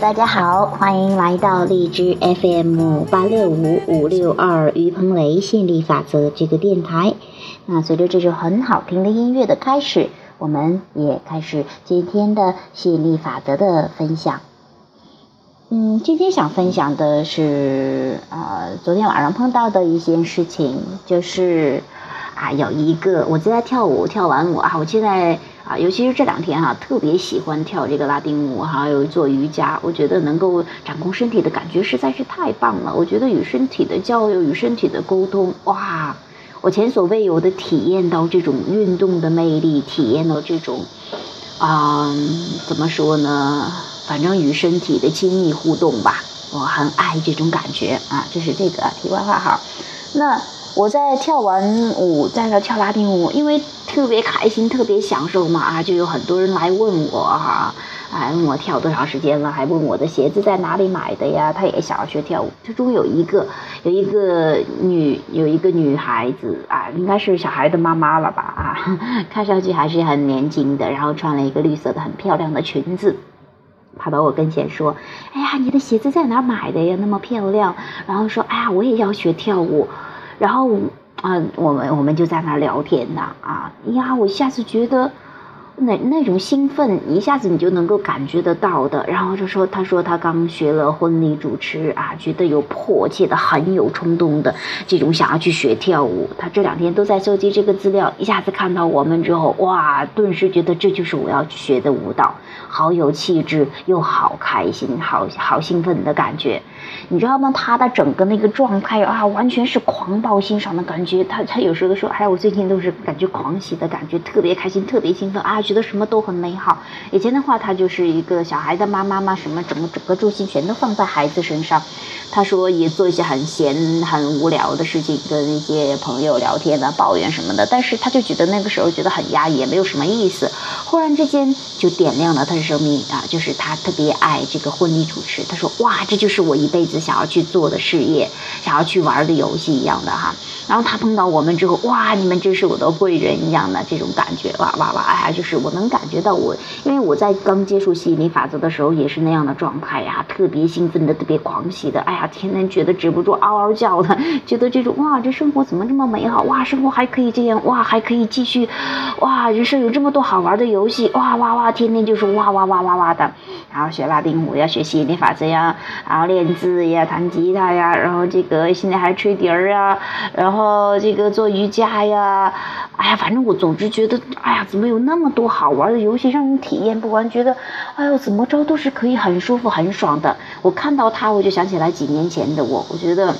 大家好，欢迎来到荔枝 FM 八六五五六二于鹏雷吸引力法则这个电台。那随着这首很好听的音乐的开始，我们也开始今天的吸引力法则的分享。嗯，今天想分享的是，呃，昨天晚上碰到的一件事情，就是啊，有一个我在跳舞，跳完舞啊，我现在。啊，尤其是这两天哈，特别喜欢跳这个拉丁舞，还有做瑜伽。我觉得能够掌控身体的感觉实在是太棒了。我觉得与身体的交流，与身体的沟通，哇，我前所未有的体验到这种运动的魅力，体验到这种，啊，怎么说呢？反正与身体的亲密互动吧，我很爱这种感觉啊。这是这个题外话哈。那。我在跳完舞，在那跳拉丁舞，因为特别开心，特别享受嘛啊，就有很多人来问我哈，哎，问我跳多长时间了，还问我的鞋子在哪里买的呀？他也想要学跳舞。其中有一个，有一个女，有一个女孩子啊，应该是小孩的妈妈了吧啊，看上去还是很年轻的，然后穿了一个绿色的很漂亮的裙子，跑到我跟前说：“哎呀，你的鞋子在哪买的呀？那么漂亮。”然后说：“哎呀，我也要学跳舞。”然后啊，我们我们就在那聊天呐，啊呀，我一下子觉得那那种兴奋，一下子你就能够感觉得到的。然后就说，他说他刚学了婚礼主持啊，觉得有迫切的、很有冲动的这种想要去学跳舞。他这两天都在收集这个资料，一下子看到我们之后，哇，顿时觉得这就是我要去学的舞蹈，好有气质，又好开心，好好兴奋的感觉。你知道吗？他的整个那个状态啊，完全是狂暴欣赏的感觉。他他有时候说，哎，我最近都是感觉。狂喜的感觉，特别开心，特别兴奋啊，觉。得什么都很美好。以前的话，他就是一个小孩的妈妈嘛，什么整个整个重心全都放在孩子身上。他说也做一些很闲、很无聊的事情，跟一些朋友聊天啊、抱怨什么的。但是他就觉。得那个时候觉。得很压抑，也没有什么意思。忽然之间就点亮了他的生命啊，就是他特别爱这个婚礼主持。他说哇，这就是我一辈子。想要去做的事业，想要去玩的游戏一样的哈，然后他碰到我们之后，哇，你们真是我的贵人一样的这种感觉，哇哇哇，哎呀，就是我能感觉到我，因为我在刚接触吸引力法则的时候也是那样的状态呀，特别兴奋的，特别狂喜的，哎呀，天天觉得止不住嗷嗷叫的，觉得这种哇，这生活怎么这么美好？哇，生活还可以这样，哇，还可以继续，哇，人生有这么多好玩的游戏，哇哇哇，天天就是哇哇哇哇哇的，然后学拉丁舞，要学吸引力法则呀，然后练字。呀，弹吉他呀，然后这个现在还吹笛儿啊，然后这个做瑜伽呀，哎呀，反正我总之觉得，哎呀，怎么有那么多好玩的游戏让你体验不完？觉得，哎呦，怎么着都是可以很舒服、很爽的。我看到他，我就想起来几年前的我，我觉得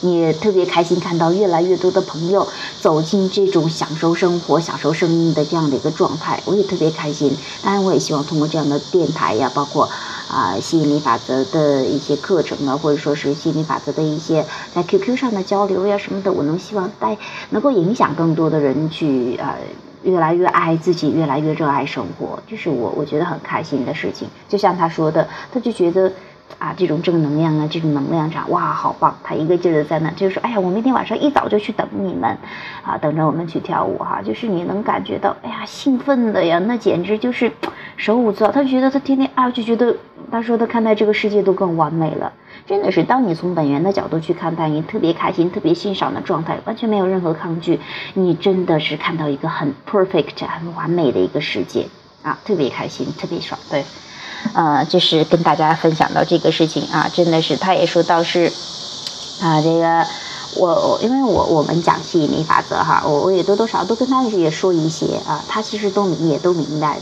也特别开心，看到越来越多的朋友走进这种享受生活、享受生命的这样的一个状态，我也特别开心。当然，我也希望通过这样的电台呀，包括。啊，吸引力法则的一些课程啊，或者说是吸引力法则的一些在 QQ 上的交流呀什么的，我能希望带能够影响更多的人去呃，越来越爱自己，越来越热爱生活，这是我我觉得很开心的事情。就像他说的，他就觉得。啊，这种正能量啊，这种能量场，哇，好棒！他一个劲儿的在那，就是说，哎呀，我明天晚上一早就去等你们，啊，等着我们去跳舞哈。就是你能感觉到，哎呀，兴奋的呀，那简直就是手舞足蹈。他就觉得他天天啊，就觉得他说他看待这个世界都更完美了。真的是，当你从本源的角度去看待，你特别开心、特别欣赏的状态，完全没有任何抗拒，你真的是看到一个很 perfect、很完美的一个世界啊，特别开心，特别爽，对。呃，就是跟大家分享到这个事情啊，真的是，他也说到是，啊，这个我我因为我我们讲吸引力法则哈，我我也多多少少都跟他也说一些啊，他其实都明也都明白，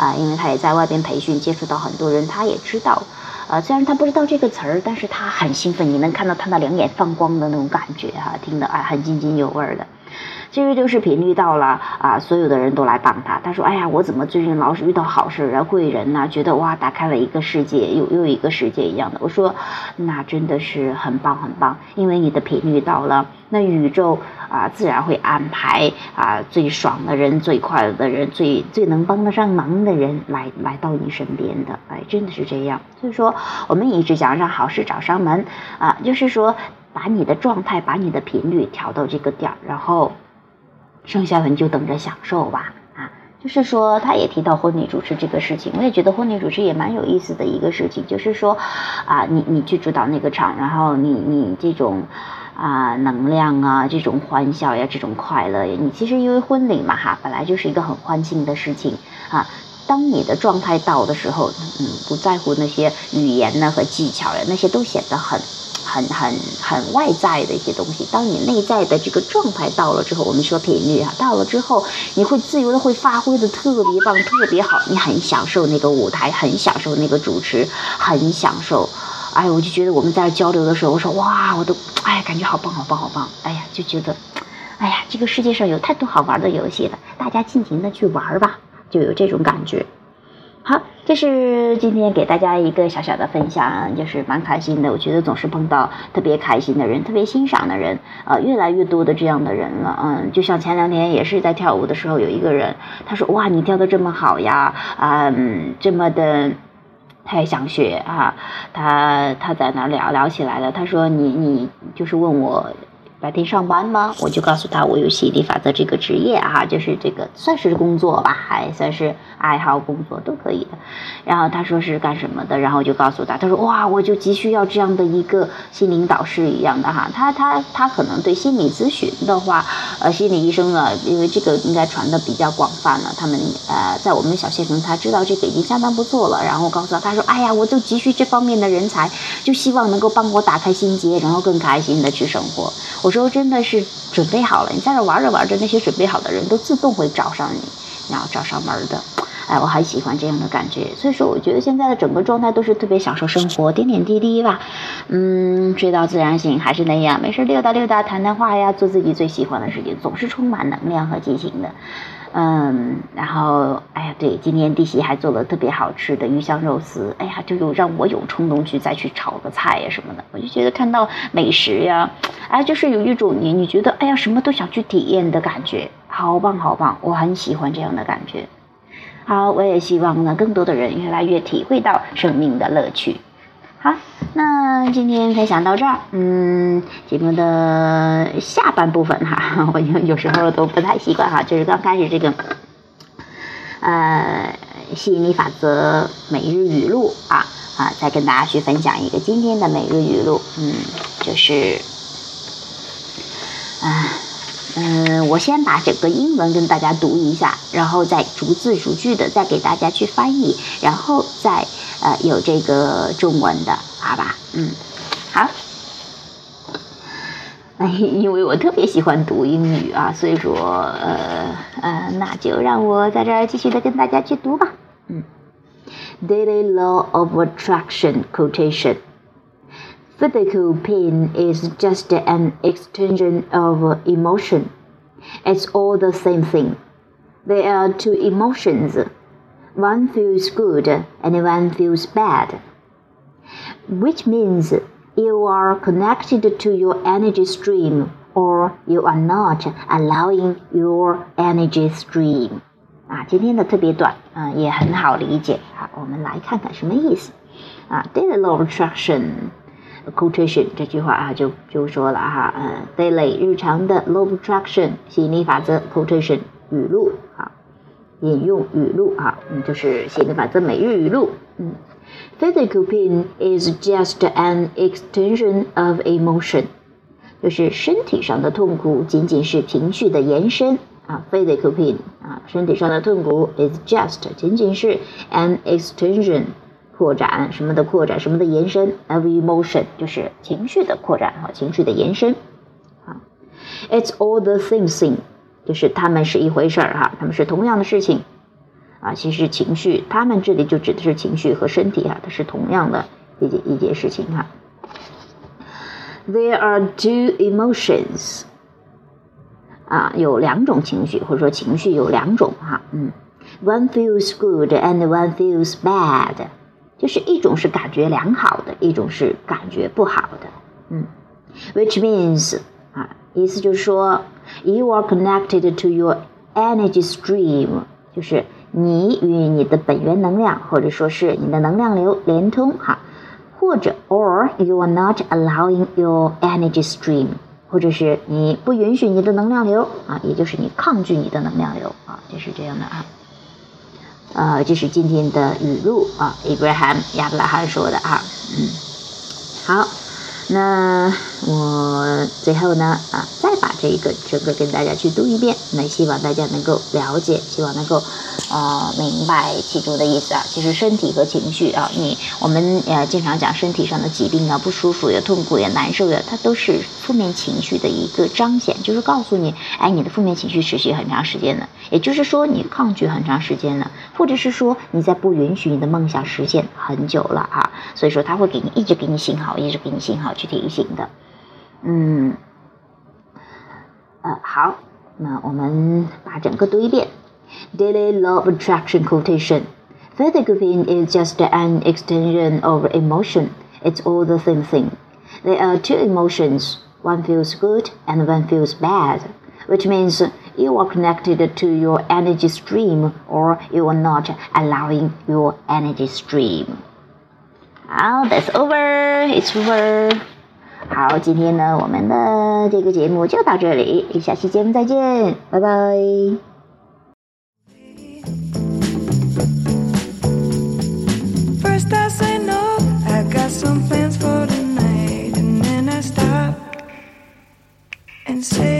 啊，因为他也在外边培训，接触到很多人，他也知道，啊，虽然他不知道这个词儿，但是他很兴奋，你能看到他那两眼放光的那种感觉哈，听得啊很津津有味的。其实就是频率到了啊，所有的人都来帮他。他说：“哎呀，我怎么最近老是遇到好事啊，贵人呐，觉得哇，打开了一个世界，又又一个世界一样的。”我说：“那真的是很棒很棒，因为你的频率到了，那宇宙啊自然会安排啊最爽的人、最快乐的人、最最能帮得上忙的人来来到你身边的。哎，真的是这样。所以说，我们一直讲让好事找上门啊，就是说把你的状态、把你的频率调到这个点儿，然后。”剩下的你就等着享受吧，啊，就是说，他也提到婚礼主持这个事情，我也觉得婚礼主持也蛮有意思的一个事情，就是说，啊，你你去主导那个场，然后你你这种啊能量啊，这种欢笑呀，这种快乐呀，你其实因为婚礼嘛哈，本来就是一个很欢庆的事情啊。当你的状态到的时候，嗯，不在乎那些语言呢和技巧呀，那些都显得很。很很很外在的一些东西，当你内在的这个状态到了之后，我们说频率啊，到了之后，你会自由的会发挥的特别棒，特别好，你很享受那个舞台，很享受那个主持，很享受。哎，我就觉得我们在交流的时候，我说哇，我都哎，感觉好棒好棒好棒，哎呀，就觉得，哎呀，这个世界上有太多好玩的游戏了，大家尽情的去玩吧，就有这种感觉。好，这是今天给大家一个小小的分享，就是蛮开心的。我觉得总是碰到特别开心的人，特别欣赏的人，呃，越来越多的这样的人了。嗯，就像前两天也是在跳舞的时候，有一个人他说：“哇，你跳的这么好呀，啊，这么的，他也想学啊。”他他在那聊聊起来了，他说：“你你就是问我。”白天上班吗？我就告诉他，我有吸引力法则这个职业啊，就是这个算是工作吧，还算是爱好工作都可以的。然后他说是干什么的，然后我就告诉他，他说哇，我就急需要这样的一个心灵导师一样的哈。他他他可能对心理咨询的话，呃，心理医生啊，因为这个应该传的比较广泛了。他们呃，在我们小县城，他知道这个已经相当不错了。然后告诉他，他说哎呀，我就急需这方面的人才，就希望能够帮我打开心结，然后更开心的去生活。我。有时候真的是准备好了，你在这玩着玩着，那些准备好的人都自动会找上你，然后找上门的。哎，我很喜欢这样的感觉。所以说，我觉得现在的整个状态都是特别享受生活，点点滴滴吧。嗯，睡到自然醒，还是那样，没事溜达溜达，谈谈话呀，做自己最喜欢的事情，总是充满能量和激情的。嗯，然后，哎呀，对，今天弟媳还做了特别好吃的鱼香肉丝，哎呀，就有让我有冲动去再去炒个菜呀什么的。我就觉得看到美食呀，哎，就是有一种你你觉得哎呀什么都想去体验的感觉，好棒好棒，我很喜欢这样的感觉。好，我也希望呢，更多的人越来越体会到生命的乐趣。好，那今天分享到这儿。嗯，节目的下半部分哈，我有有时候都不太习惯哈，就是刚开始这个，呃，吸引力法则每日语录啊啊，再跟大家去分享一个今天的每日语录。嗯，就是，啊，嗯，我先把整个英文跟大家读一下，然后再逐字逐句的再给大家去翻译，然后再。呃，有这个中文的，好吧？嗯，好。哎，因为我特别喜欢读英语啊，所以说，呃呃，那就让我在这儿继续的跟大家去读吧。嗯，Daily Law of Attraction Quotation. Physical pain is just an extension of emotion. It's all the same thing. There are two emotions one feels good and one feels bad, which means you are connected to your energy stream or you are not allowing your energy stream. 啊，今天的特别短，啊，也很好理解。好，我们来看看什么意思。啊，daily law of attraction quotation 这句话啊，就就说了哈，嗯，daily 日常的 law of attraction 吸引力法则 quotation 语录啊。引用语录啊， 嗯，就是写的法则每日语录。嗯，physical pain is just an extension of emotion，就是身体上的痛苦仅仅是情绪的延伸啊。physical pain 啊，身体上的痛苦 is just 仅仅是 an extension 扩展什么的扩展什么的延伸 of emotion 就是情绪的扩展和情绪的延伸。啊，it's all the same thing。就是他们是一回事儿哈，他们是同样的事情啊。其实情绪，他们这里就指的是情绪和身体哈，它是同样的一件一件事情哈。There are two emotions 啊，有两种情绪，或者说情绪有两种哈，嗯，One feels good and one feels bad，就是一种是感觉良好的，一种是感觉不好的，嗯，Which means 啊，意思就是说。You are connected to your energy stream，就是 你与你的本源能量，或者说是你的能量流连通哈，或者 or you are not allowing your energy stream，或者是你不允许你的能量流啊，也就是你抗拒你的能量流啊，就是这样的啊。呃，这是今天的语录啊，Abraham 亚伯拉罕说的啊，嗯，好。那我最后呢啊，再把这一个整个跟大家去读一遍，那希望大家能够了解，希望能够啊明白其中的意思啊。其实身体和情绪啊，你我们呃经常讲身体上的疾病啊，不舒服呀、痛苦呀、难受呀，它都是负面情绪的一个彰显，就是告诉你，哎，你的负面情绪持续很长时间了，也就是说你抗拒很长时间了，或者是说你在不允许你的梦想实现很久了啊。所以说他会给你一直给你信号，一直给你信号去提醒的。嗯，呃，好，那我们把整个读一遍。Daily law of attraction quotation. Photography is just an extension of emotion. It's all the same thing. There are two emotions. One feels good and one feels bad, which means you are connected to your energy stream or you are not allowing your energy stream. 好，That's over. It's over. 好，今天呢，我们的这个节目就到这里，下期节目再见，拜拜。First I say no, I got some plans for tonight, and then I stop and say